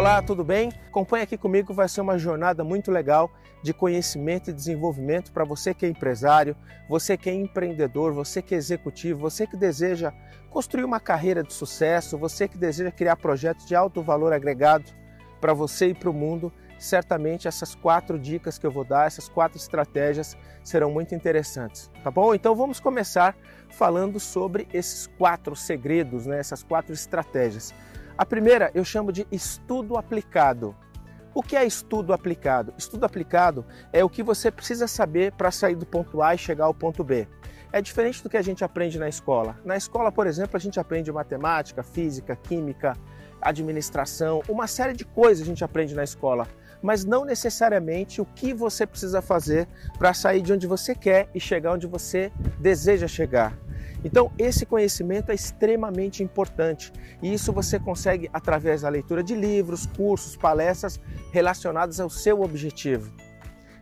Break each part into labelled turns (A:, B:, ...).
A: Olá, tudo bem? Acompanhe aqui comigo, vai ser uma jornada muito legal de conhecimento e desenvolvimento para você que é empresário, você que é empreendedor, você que é executivo, você que deseja construir uma carreira de sucesso, você que deseja criar projetos de alto valor agregado para você e para o mundo. Certamente essas quatro dicas que eu vou dar, essas quatro estratégias serão muito interessantes, tá bom? Então vamos começar falando sobre esses quatro segredos, né? essas quatro estratégias. A primeira eu chamo de estudo aplicado. O que é estudo aplicado? Estudo aplicado é o que você precisa saber para sair do ponto A e chegar ao ponto B. É diferente do que a gente aprende na escola. Na escola, por exemplo, a gente aprende matemática, física, química, administração, uma série de coisas a gente aprende na escola, mas não necessariamente o que você precisa fazer para sair de onde você quer e chegar onde você deseja chegar. Então, esse conhecimento é extremamente importante e isso você consegue através da leitura de livros, cursos, palestras relacionados ao seu objetivo.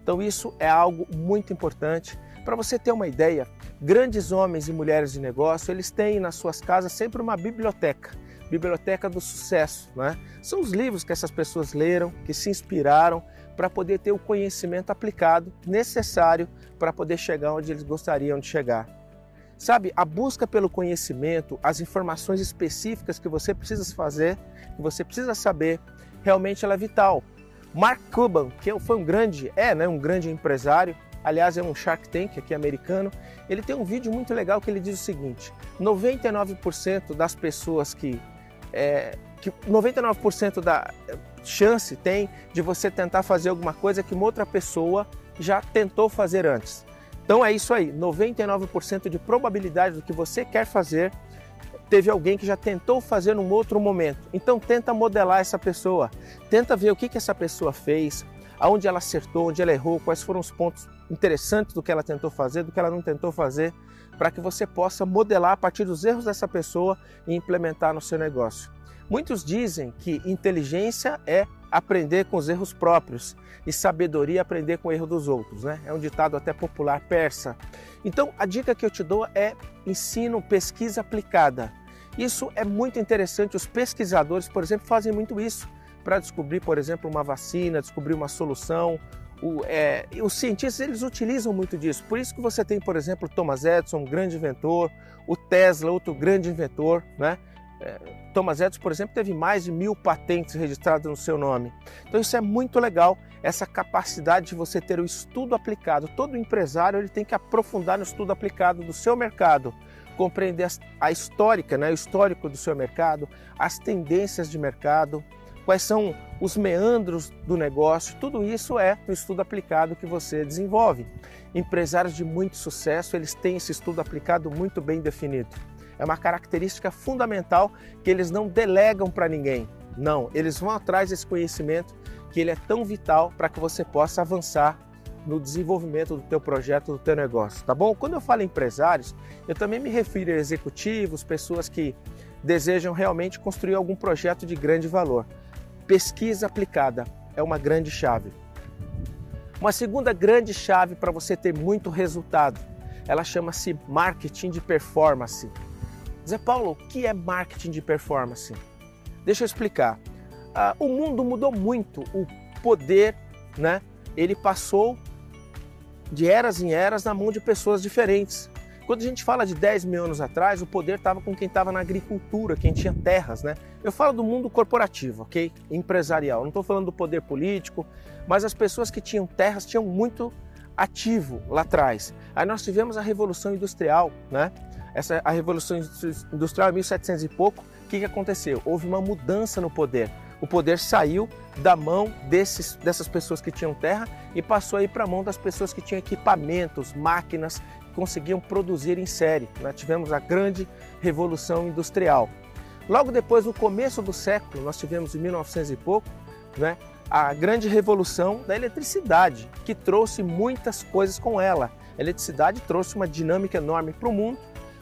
A: Então, isso é algo muito importante. Para você ter uma ideia, grandes homens e mulheres de negócio, eles têm nas suas casas sempre uma biblioteca, biblioteca do sucesso, né? São os livros que essas pessoas leram, que se inspiraram para poder ter o conhecimento aplicado necessário para poder chegar onde eles gostariam de chegar. Sabe, a busca pelo conhecimento, as informações específicas que você precisa fazer, que você precisa saber, realmente ela é vital. Mark Cuban, que foi um grande, é né, um grande empresário, aliás é um Shark Tank aqui americano, ele tem um vídeo muito legal que ele diz o seguinte, 99% das pessoas que, é, que 99% da chance tem de você tentar fazer alguma coisa que uma outra pessoa já tentou fazer antes. Então é isso aí, 99% de probabilidade do que você quer fazer, teve alguém que já tentou fazer num outro momento. Então tenta modelar essa pessoa, tenta ver o que, que essa pessoa fez, aonde ela acertou, onde ela errou, quais foram os pontos interessantes do que ela tentou fazer, do que ela não tentou fazer, para que você possa modelar a partir dos erros dessa pessoa e implementar no seu negócio. Muitos dizem que inteligência é aprender com os erros próprios e sabedoria aprender com o erro dos outros, né? É um ditado até popular persa. Então, a dica que eu te dou é ensino, pesquisa aplicada. Isso é muito interessante. Os pesquisadores, por exemplo, fazem muito isso para descobrir, por exemplo, uma vacina, descobrir uma solução. O, é, os cientistas eles utilizam muito disso. Por isso que você tem, por exemplo, Thomas Edison, um grande inventor, o Tesla, outro grande inventor, né? É, Thomas Edison, por exemplo, teve mais de mil patentes registradas no seu nome. Então isso é muito legal, essa capacidade de você ter o estudo aplicado. Todo empresário ele tem que aprofundar no estudo aplicado do seu mercado, compreender a histórica, né, o histórico do seu mercado, as tendências de mercado, quais são os meandros do negócio. Tudo isso é no estudo aplicado que você desenvolve. Empresários de muito sucesso, eles têm esse estudo aplicado muito bem definido. É uma característica fundamental que eles não delegam para ninguém. Não, eles vão atrás desse conhecimento que ele é tão vital para que você possa avançar no desenvolvimento do teu projeto, do teu negócio, tá bom? Quando eu falo empresários, eu também me refiro a executivos, pessoas que desejam realmente construir algum projeto de grande valor. Pesquisa aplicada é uma grande chave. Uma segunda grande chave para você ter muito resultado, ela chama-se marketing de performance. Zé Paulo, o que é marketing de performance? Deixa eu explicar. Ah, o mundo mudou muito, o poder, né? Ele passou de eras em eras na mão de pessoas diferentes. Quando a gente fala de 10 mil anos atrás, o poder estava com quem estava na agricultura, quem tinha terras, né? Eu falo do mundo corporativo, ok? Empresarial. Não estou falando do poder político, mas as pessoas que tinham terras tinham muito ativo lá atrás. Aí nós tivemos a Revolução Industrial, né? Essa, a Revolução Industrial, 1700 e pouco, o que, que aconteceu? Houve uma mudança no poder. O poder saiu da mão desses, dessas pessoas que tinham terra e passou aí para a mão das pessoas que tinham equipamentos, máquinas, que conseguiam produzir em série. Nós tivemos a grande Revolução Industrial. Logo depois, no começo do século, nós tivemos em 1900 e pouco, né, a grande revolução da eletricidade, que trouxe muitas coisas com ela. A eletricidade trouxe uma dinâmica enorme para o mundo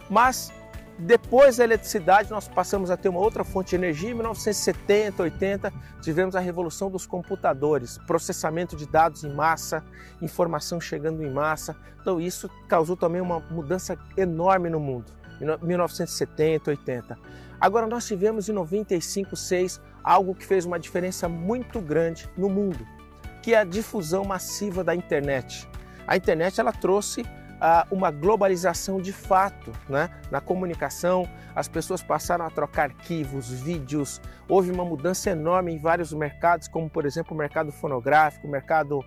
A: mas depois da eletricidade, nós passamos a ter uma outra fonte de energia. Em 1970, 80, tivemos a revolução dos computadores, processamento de dados em massa, informação chegando em massa. Então, isso causou também uma mudança enorme no mundo. Em 1970, 80. Agora, nós tivemos em 95, 6 algo que fez uma diferença muito grande no mundo, que é a difusão massiva da internet. A internet ela trouxe uh, uma globalização de fato né? na comunicação, as pessoas passaram a trocar arquivos, vídeos, houve uma mudança enorme em vários mercados, como por exemplo o mercado fonográfico, o mercado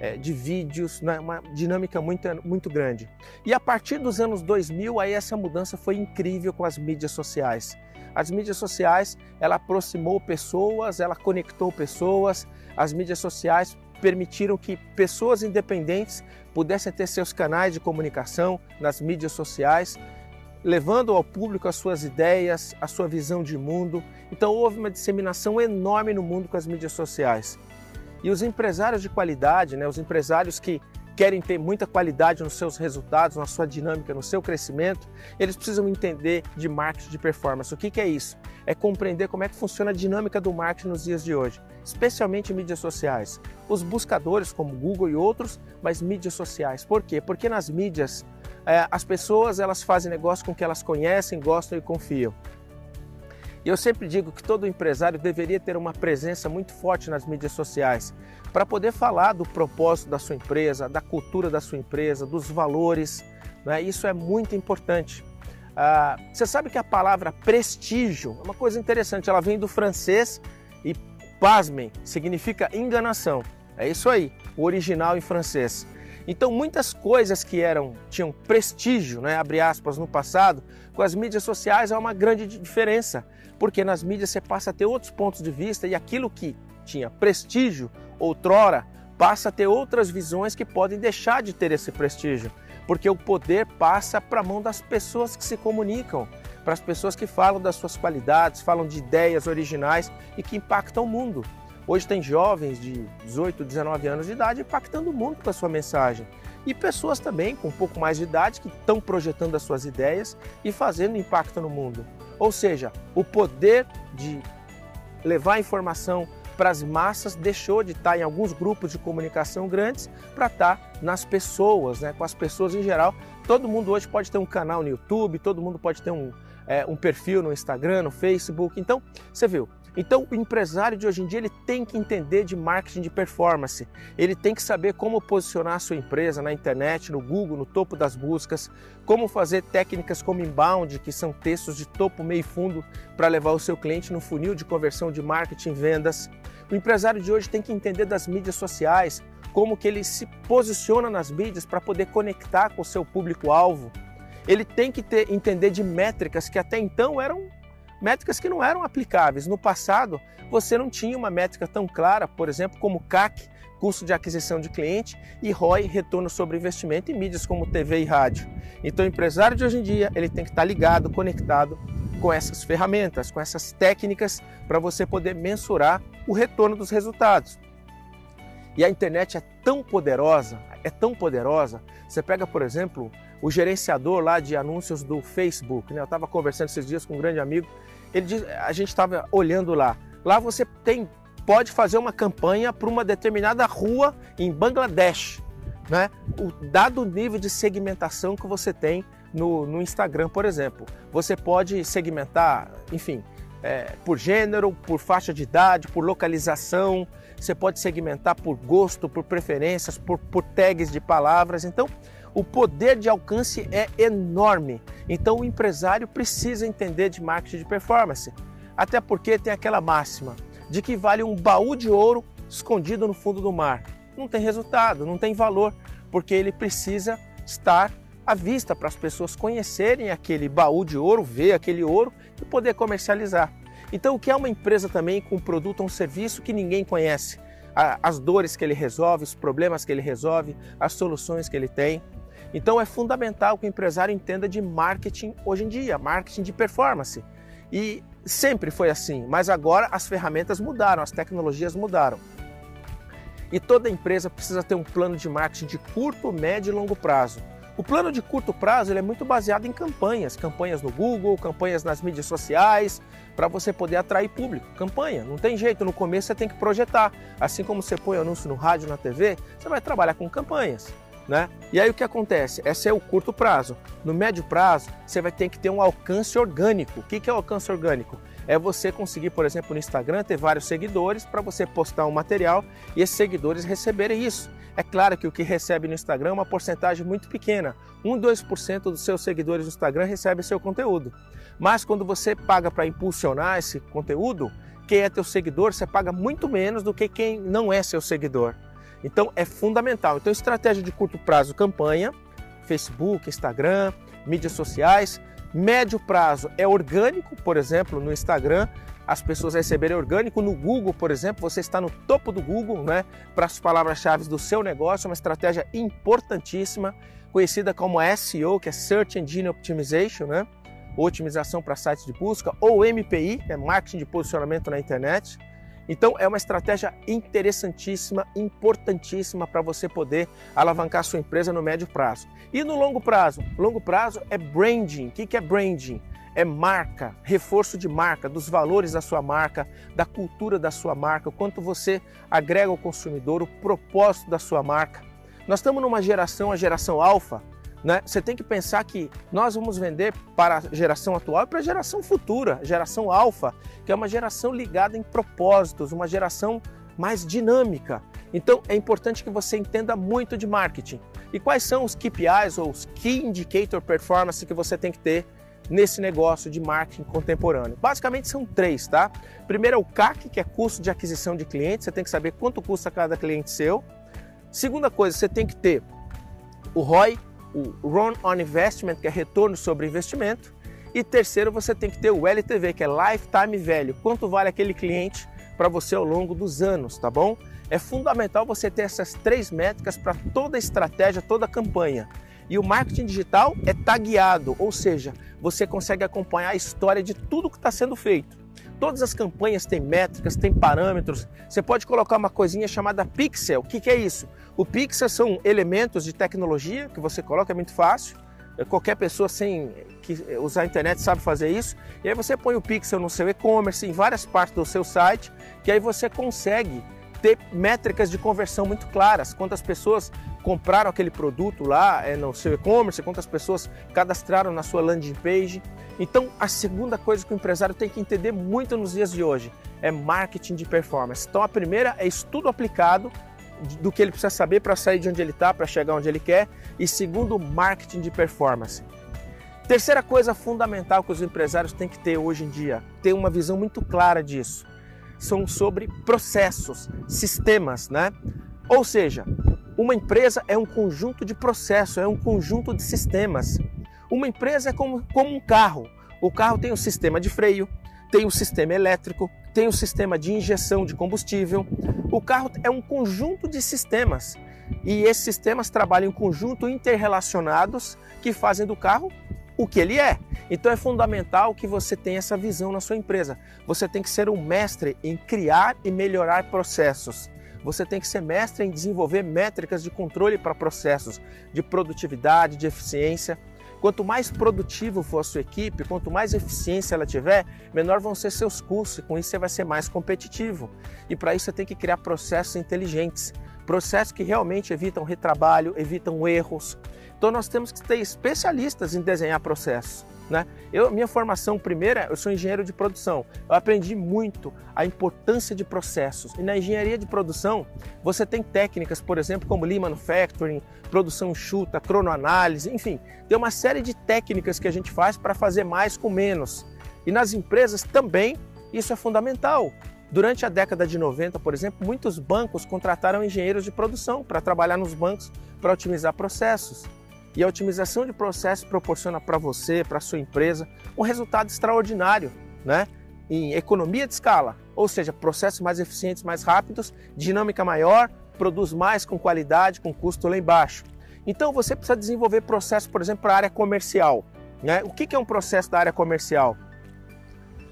A: é, de vídeos, né? uma dinâmica muito, muito grande. E a partir dos anos 2000, aí essa mudança foi incrível com as mídias sociais. As mídias sociais, ela aproximou pessoas, ela conectou pessoas, as mídias sociais permitiram que pessoas independentes pudessem ter seus canais de comunicação nas mídias sociais, levando ao público as suas ideias, a sua visão de mundo. Então houve uma disseminação enorme no mundo com as mídias sociais. E os empresários de qualidade, né, os empresários que querem ter muita qualidade nos seus resultados, na sua dinâmica, no seu crescimento, eles precisam entender de marketing de performance. O que, que é isso? É compreender como é que funciona a dinâmica do marketing nos dias de hoje, especialmente em mídias sociais. Os buscadores como Google e outros, mas mídias sociais. Por quê? Porque nas mídias é, as pessoas elas fazem negócio com que elas conhecem, gostam e confiam. E eu sempre digo que todo empresário deveria ter uma presença muito forte nas mídias sociais para poder falar do propósito da sua empresa, da cultura da sua empresa, dos valores. Né? Isso é muito importante. Ah, você sabe que a palavra prestígio é uma coisa interessante, ela vem do francês e, pasmem, significa enganação. É isso aí, o original em francês. Então, muitas coisas que eram tinham prestígio, né, abre aspas, no passado, com as mídias sociais há uma grande diferença, porque nas mídias você passa a ter outros pontos de vista e aquilo que tinha prestígio outrora passa a ter outras visões que podem deixar de ter esse prestígio, porque o poder passa para a mão das pessoas que se comunicam, para as pessoas que falam das suas qualidades, falam de ideias originais e que impactam o mundo. Hoje tem jovens de 18, 19 anos de idade impactando o mundo com a sua mensagem. E pessoas também com um pouco mais de idade que estão projetando as suas ideias e fazendo impacto no mundo. Ou seja, o poder de levar informação para as massas deixou de estar em alguns grupos de comunicação grandes para estar nas pessoas, né? com as pessoas em geral. Todo mundo hoje pode ter um canal no YouTube, todo mundo pode ter um, é, um perfil no Instagram, no Facebook. Então, você viu, então, o empresário de hoje em dia ele tem que entender de marketing de performance. Ele tem que saber como posicionar a sua empresa na internet, no Google, no topo das buscas, como fazer técnicas como inbound, que são textos de topo, meio e fundo, para levar o seu cliente no funil de conversão de marketing vendas. O empresário de hoje tem que entender das mídias sociais, como que ele se posiciona nas mídias para poder conectar com o seu público-alvo. Ele tem que ter, entender de métricas que até então eram métricas que não eram aplicáveis. No passado, você não tinha uma métrica tão clara, por exemplo, como CAC, custo de aquisição de cliente, e ROI, retorno sobre investimento em mídias como TV e rádio. Então, o empresário de hoje em dia, ele tem que estar ligado, conectado com essas ferramentas, com essas técnicas para você poder mensurar o retorno dos resultados. E a internet é tão poderosa, é tão poderosa. Você pega, por exemplo, o gerenciador lá de anúncios do Facebook. Né? Eu estava conversando esses dias com um grande amigo. Ele diz, a gente estava olhando lá. Lá você tem, pode fazer uma campanha para uma determinada rua em Bangladesh. Né? O dado nível de segmentação que você tem no, no Instagram, por exemplo. Você pode segmentar, enfim, é, por gênero, por faixa de idade, por localização. Você pode segmentar por gosto, por preferências, por, por tags de palavras. Então, o poder de alcance é enorme. Então o empresário precisa entender de marketing de performance. Até porque tem aquela máxima de que vale um baú de ouro escondido no fundo do mar. Não tem resultado, não tem valor, porque ele precisa estar à vista para as pessoas conhecerem aquele baú de ouro, ver aquele ouro e poder comercializar. Então, o que é uma empresa também com um produto ou um serviço que ninguém conhece? As dores que ele resolve, os problemas que ele resolve, as soluções que ele tem. Então é fundamental que o empresário entenda de marketing hoje em dia, marketing de performance. E sempre foi assim, mas agora as ferramentas mudaram, as tecnologias mudaram. E toda empresa precisa ter um plano de marketing de curto, médio e longo prazo. O plano de curto prazo ele é muito baseado em campanhas, campanhas no Google, campanhas nas mídias sociais, para você poder atrair público. Campanha, não tem jeito, no começo você tem que projetar. Assim como você põe anúncio no rádio, na TV, você vai trabalhar com campanhas. Né? E aí o que acontece? Esse é o curto prazo. No médio prazo, você vai ter que ter um alcance orgânico. O que é o alcance orgânico? é você conseguir, por exemplo, no Instagram, ter vários seguidores para você postar um material e esses seguidores receberem isso. É claro que o que recebe no Instagram é uma porcentagem muito pequena. 1, 2% dos seus seguidores no Instagram recebe seu conteúdo. Mas quando você paga para impulsionar esse conteúdo, quem é teu seguidor, você paga muito menos do que quem não é seu seguidor. Então é fundamental. Então, estratégia de curto prazo, campanha, Facebook, Instagram, mídias sociais. Médio prazo é orgânico, por exemplo, no Instagram, as pessoas receberem orgânico. No Google, por exemplo, você está no topo do Google, né? Para as palavras-chave do seu negócio, uma estratégia importantíssima, conhecida como SEO, que é Search Engine Optimization, né? Otimização para sites de busca, ou MPI, é Marketing de Posicionamento na Internet. Então é uma estratégia interessantíssima, importantíssima para você poder alavancar sua empresa no médio prazo. E no longo prazo? Longo prazo é branding. O que é branding? É marca, reforço de marca, dos valores da sua marca, da cultura da sua marca, o quanto você agrega ao consumidor, o propósito da sua marca. Nós estamos numa geração, a geração alfa, né? Você tem que pensar que nós vamos vender para a geração atual e para a geração futura, geração alfa, que é uma geração ligada em propósitos, uma geração mais dinâmica. Então é importante que você entenda muito de marketing. E quais são os KPIs ou os Key Indicator Performance que você tem que ter nesse negócio de marketing contemporâneo? Basicamente são três, tá? Primeiro é o CAC, que é custo de aquisição de clientes, você tem que saber quanto custa cada cliente seu. Segunda coisa, você tem que ter o ROI, o Run on Investment, que é retorno sobre investimento. E terceiro, você tem que ter o LTV, que é Lifetime Value, quanto vale aquele cliente para você ao longo dos anos, tá bom? É fundamental você ter essas três métricas para toda estratégia, toda campanha. E o marketing digital é tagueado, ou seja, você consegue acompanhar a história de tudo que está sendo feito. Todas as campanhas têm métricas, têm parâmetros. Você pode colocar uma coisinha chamada pixel. O que, que é isso? O pixel são elementos de tecnologia que você coloca, é muito fácil. Qualquer pessoa sem usar a internet sabe fazer isso. E aí você põe o pixel no seu e-commerce, em várias partes do seu site, que aí você consegue ter métricas de conversão muito claras. Quantas pessoas compraram aquele produto lá é, no seu e-commerce, quantas pessoas cadastraram na sua landing page. Então, a segunda coisa que o empresário tem que entender muito nos dias de hoje é marketing de performance. Então, a primeira é estudo aplicado do que ele precisa saber para sair de onde ele está, para chegar onde ele quer. E segundo, marketing de performance. Terceira coisa fundamental que os empresários têm que ter hoje em dia, ter uma visão muito clara disso, são sobre processos, sistemas, né? Ou seja, uma empresa é um conjunto de processos, é um conjunto de sistemas. Uma empresa é como, como um carro. O carro tem um sistema de freio, tem um sistema elétrico, tem um sistema de injeção de combustível. O carro é um conjunto de sistemas e esses sistemas trabalham em conjunto interrelacionados que fazem do carro o que ele é. Então é fundamental que você tenha essa visão na sua empresa. Você tem que ser um mestre em criar e melhorar processos. Você tem que ser mestre em desenvolver métricas de controle para processos de produtividade, de eficiência. Quanto mais produtivo for a sua equipe, quanto mais eficiência ela tiver, menor vão ser seus custos e com isso você vai ser mais competitivo. E para isso você tem que criar processos inteligentes, processos que realmente evitam retrabalho, evitam erros. Então nós temos que ter especialistas em desenhar processos. Né? Eu, minha formação primeira, eu sou engenheiro de produção. Eu aprendi muito a importância de processos. E na engenharia de produção, você tem técnicas, por exemplo, como Lean Manufacturing, produção chuta, cronoanálise, enfim, tem uma série de técnicas que a gente faz para fazer mais com menos. E nas empresas também isso é fundamental. Durante a década de 90, por exemplo, muitos bancos contrataram engenheiros de produção para trabalhar nos bancos para otimizar processos. E a otimização de processos proporciona para você, para sua empresa, um resultado extraordinário, né? Em economia de escala, ou seja, processos mais eficientes, mais rápidos, dinâmica maior, produz mais com qualidade, com custo lá embaixo. Então você precisa desenvolver processos, por exemplo, para a área comercial. Né? O que é um processo da área comercial?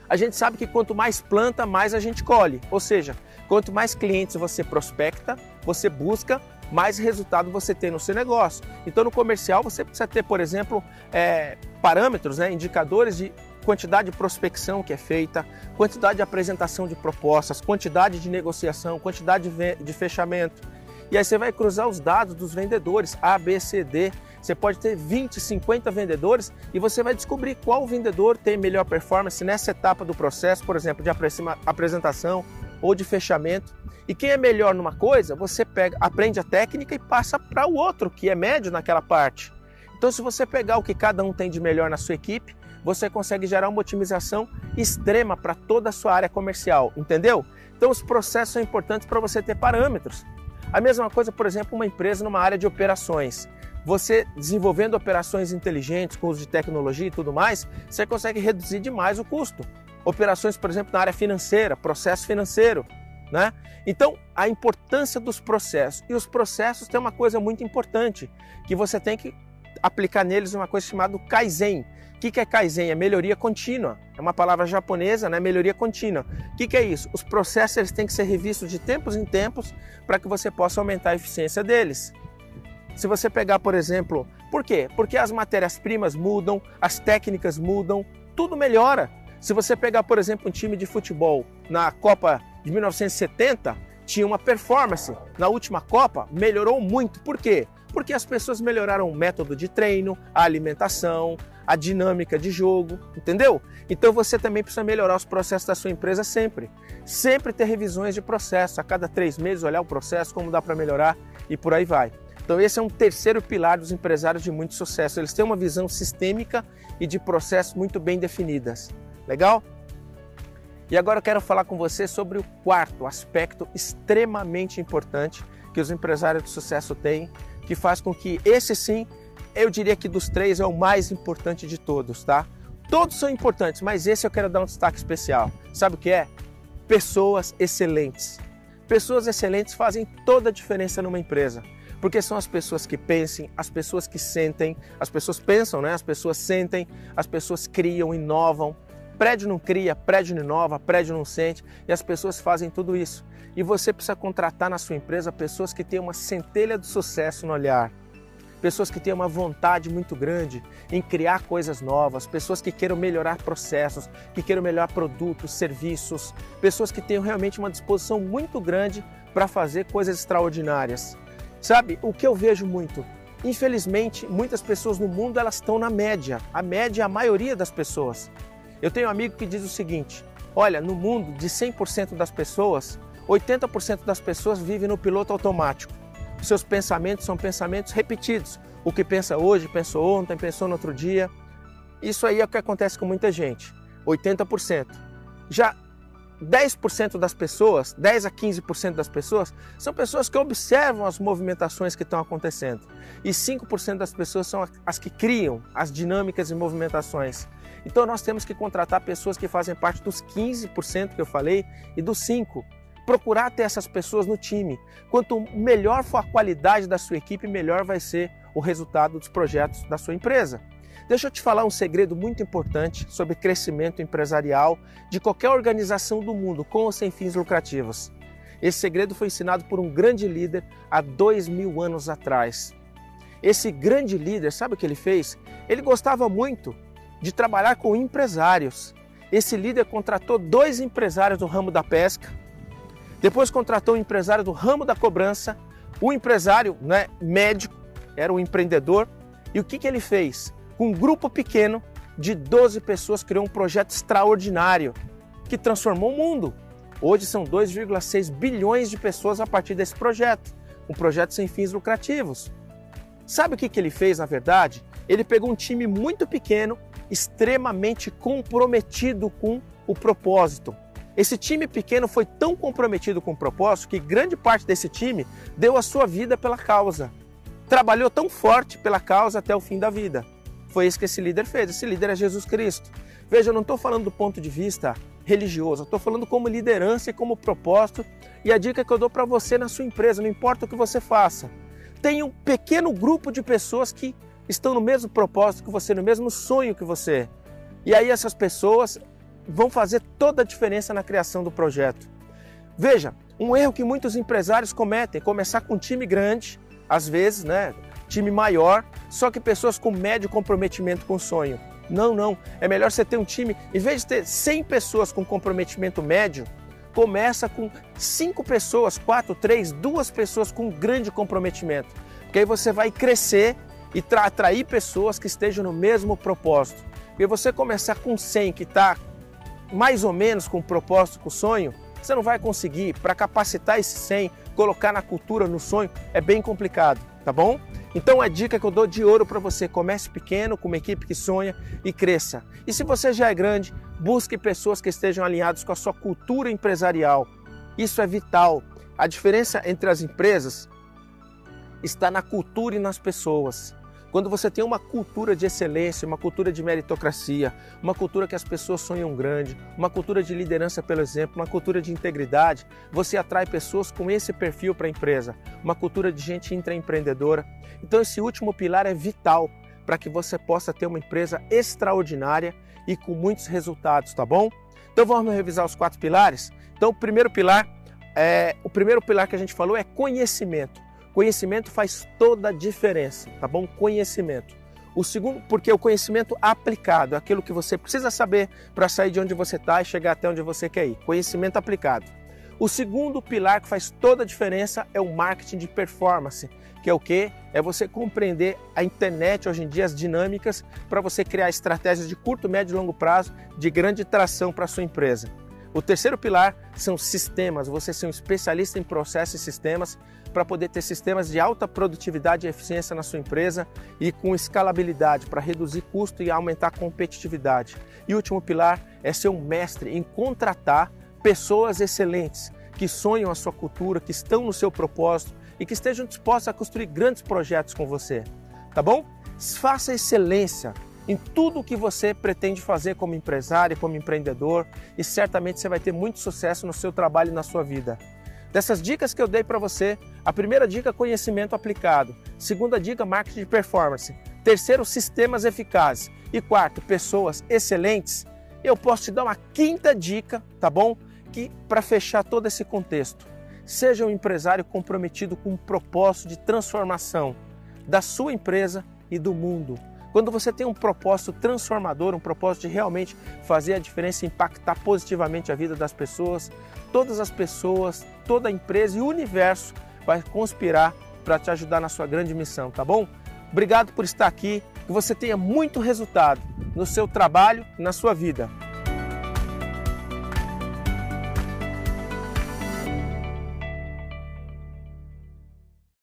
A: A gente sabe que quanto mais planta, mais a gente colhe. Ou seja, quanto mais clientes você prospecta, você busca, mais resultado você tem no seu negócio. Então, no comercial, você precisa ter, por exemplo, é, parâmetros, né, indicadores de quantidade de prospecção que é feita, quantidade de apresentação de propostas, quantidade de negociação, quantidade de fechamento. E aí você vai cruzar os dados dos vendedores, A, B, C, D. Você pode ter 20, 50 vendedores e você vai descobrir qual vendedor tem melhor performance nessa etapa do processo, por exemplo, de apresentação ou de fechamento. E quem é melhor numa coisa, você pega, aprende a técnica e passa para o outro que é médio naquela parte. Então, se você pegar o que cada um tem de melhor na sua equipe, você consegue gerar uma otimização extrema para toda a sua área comercial, entendeu? Então, os processos são importantes para você ter parâmetros. A mesma coisa, por exemplo, uma empresa numa área de operações. Você desenvolvendo operações inteligentes com uso de tecnologia e tudo mais, você consegue reduzir demais o custo. Operações, por exemplo, na área financeira, processo financeiro, né? Então, a importância dos processos. E os processos têm uma coisa muito importante, que você tem que aplicar neles uma coisa chamada Kaizen. O que é Kaizen? É melhoria contínua. É uma palavra japonesa, né? Melhoria contínua. O que é isso? Os processos eles têm que ser revistos de tempos em tempos para que você possa aumentar a eficiência deles. Se você pegar, por exemplo, por quê? Porque as matérias-primas mudam, as técnicas mudam, tudo melhora. Se você pegar, por exemplo, um time de futebol na Copa de 1970, tinha uma performance. Na última Copa, melhorou muito. Por quê? Porque as pessoas melhoraram o método de treino, a alimentação, a dinâmica de jogo, entendeu? Então você também precisa melhorar os processos da sua empresa sempre. Sempre ter revisões de processo, a cada três meses olhar o processo, como dá para melhorar e por aí vai. Então esse é um terceiro pilar dos empresários de muito sucesso. Eles têm uma visão sistêmica e de processos muito bem definidas. Legal? E agora eu quero falar com você sobre o quarto aspecto extremamente importante que os empresários de sucesso têm que faz com que esse sim, eu diria que dos três é o mais importante de todos, tá? Todos são importantes, mas esse eu quero dar um destaque especial. Sabe o que é? Pessoas excelentes. Pessoas excelentes fazem toda a diferença numa empresa, porque são as pessoas que pensem, as pessoas que sentem, as pessoas pensam, né? As pessoas sentem, as pessoas criam, inovam. Prédio não cria, prédio não inova, prédio não sente, e as pessoas fazem tudo isso. E você precisa contratar na sua empresa pessoas que tenham uma centelha de sucesso no olhar, pessoas que tenham uma vontade muito grande em criar coisas novas, pessoas que queiram melhorar processos, que queiram melhorar produtos, serviços, pessoas que tenham realmente uma disposição muito grande para fazer coisas extraordinárias. Sabe, o que eu vejo muito? Infelizmente, muitas pessoas no mundo elas estão na média. A média é a maioria das pessoas. Eu tenho um amigo que diz o seguinte: olha, no mundo de 100% das pessoas, 80% das pessoas vivem no piloto automático. Seus pensamentos são pensamentos repetidos. O que pensa hoje, pensou ontem, pensou no outro dia. Isso aí é o que acontece com muita gente. 80%. Já 10% das pessoas, 10 a 15% das pessoas, são pessoas que observam as movimentações que estão acontecendo. E 5% das pessoas são as que criam as dinâmicas e movimentações. Então nós temos que contratar pessoas que fazem parte dos 15% que eu falei e dos 5% procurar ter essas pessoas no time. Quanto melhor for a qualidade da sua equipe, melhor vai ser o resultado dos projetos da sua empresa. Deixa eu te falar um segredo muito importante sobre crescimento empresarial de qualquer organização do mundo, com ou sem fins lucrativos. Esse segredo foi ensinado por um grande líder há dois mil anos atrás. Esse grande líder, sabe o que ele fez? Ele gostava muito de trabalhar com empresários. Esse líder contratou dois empresários do ramo da pesca depois contratou um empresário do ramo da cobrança, o empresário né, médico, era um empreendedor. E o que, que ele fez? Com um grupo pequeno de 12 pessoas, criou um projeto extraordinário que transformou o mundo. Hoje são 2,6 bilhões de pessoas a partir desse projeto, um projeto sem fins lucrativos. Sabe o que, que ele fez na verdade? Ele pegou um time muito pequeno, extremamente comprometido com o propósito, esse time pequeno foi tão comprometido com o propósito que grande parte desse time deu a sua vida pela causa. Trabalhou tão forte pela causa até o fim da vida. Foi isso que esse líder fez. Esse líder é Jesus Cristo. Veja, eu não estou falando do ponto de vista religioso, eu estou falando como liderança e como propósito. E a dica que eu dou para você na sua empresa, não importa o que você faça, tenha um pequeno grupo de pessoas que estão no mesmo propósito que você, no mesmo sonho que você. E aí essas pessoas vão fazer toda a diferença na criação do projeto. Veja, um erro que muitos empresários cometem é começar com um time grande, às vezes, né, time maior, só que pessoas com médio comprometimento com o sonho. Não, não. É melhor você ter um time, em vez de ter 100 pessoas com comprometimento médio, começa com cinco pessoas, quatro, três, duas pessoas com grande comprometimento. Porque aí você vai crescer e atrair pessoas que estejam no mesmo propósito. Porque você começar com 100 que está mais ou menos com o propósito, com o sonho, você não vai conseguir. Para capacitar esse 100, colocar na cultura, no sonho, é bem complicado, tá bom? Então a dica que eu dou de ouro para você, comece pequeno, com uma equipe que sonha e cresça. E se você já é grande, busque pessoas que estejam alinhadas com a sua cultura empresarial. Isso é vital. A diferença entre as empresas está na cultura e nas pessoas. Quando você tem uma cultura de excelência, uma cultura de meritocracia, uma cultura que as pessoas sonham grande, uma cultura de liderança pelo exemplo, uma cultura de integridade, você atrai pessoas com esse perfil para a empresa, uma cultura de gente intraempreendedora. Então esse último pilar é vital para que você possa ter uma empresa extraordinária e com muitos resultados, tá bom? Então vamos revisar os quatro pilares. Então o primeiro pilar é o primeiro pilar que a gente falou é conhecimento. Conhecimento faz toda a diferença, tá bom? Conhecimento. O segundo, porque o conhecimento aplicado, aquilo que você precisa saber para sair de onde você está e chegar até onde você quer ir. Conhecimento aplicado. O segundo pilar que faz toda a diferença é o marketing de performance, que é o que? É você compreender a internet hoje em dia, as dinâmicas, para você criar estratégias de curto, médio e longo prazo de grande tração para sua empresa. O terceiro pilar são sistemas, você ser um especialista em processos e sistemas para poder ter sistemas de alta produtividade e eficiência na sua empresa e com escalabilidade para reduzir custo e aumentar competitividade. E o último pilar é ser um mestre em contratar pessoas excelentes que sonham a sua cultura, que estão no seu propósito e que estejam dispostos a construir grandes projetos com você. Tá bom? Faça excelência em tudo o que você pretende fazer como empresário, como empreendedor, e certamente você vai ter muito sucesso no seu trabalho e na sua vida. Dessas dicas que eu dei para você, a primeira dica, conhecimento aplicado. Segunda dica, marketing de performance. Terceiro, sistemas eficazes. E quarto, pessoas excelentes. Eu posso te dar uma quinta dica, tá bom? Que para fechar todo esse contexto, seja um empresário comprometido com um propósito de transformação da sua empresa e do mundo. Quando você tem um propósito transformador, um propósito de realmente fazer a diferença impactar positivamente a vida das pessoas, todas as pessoas, toda a empresa e o universo vai conspirar para te ajudar na sua grande missão, tá bom? Obrigado por estar aqui, que você tenha muito resultado no seu trabalho e na sua vida.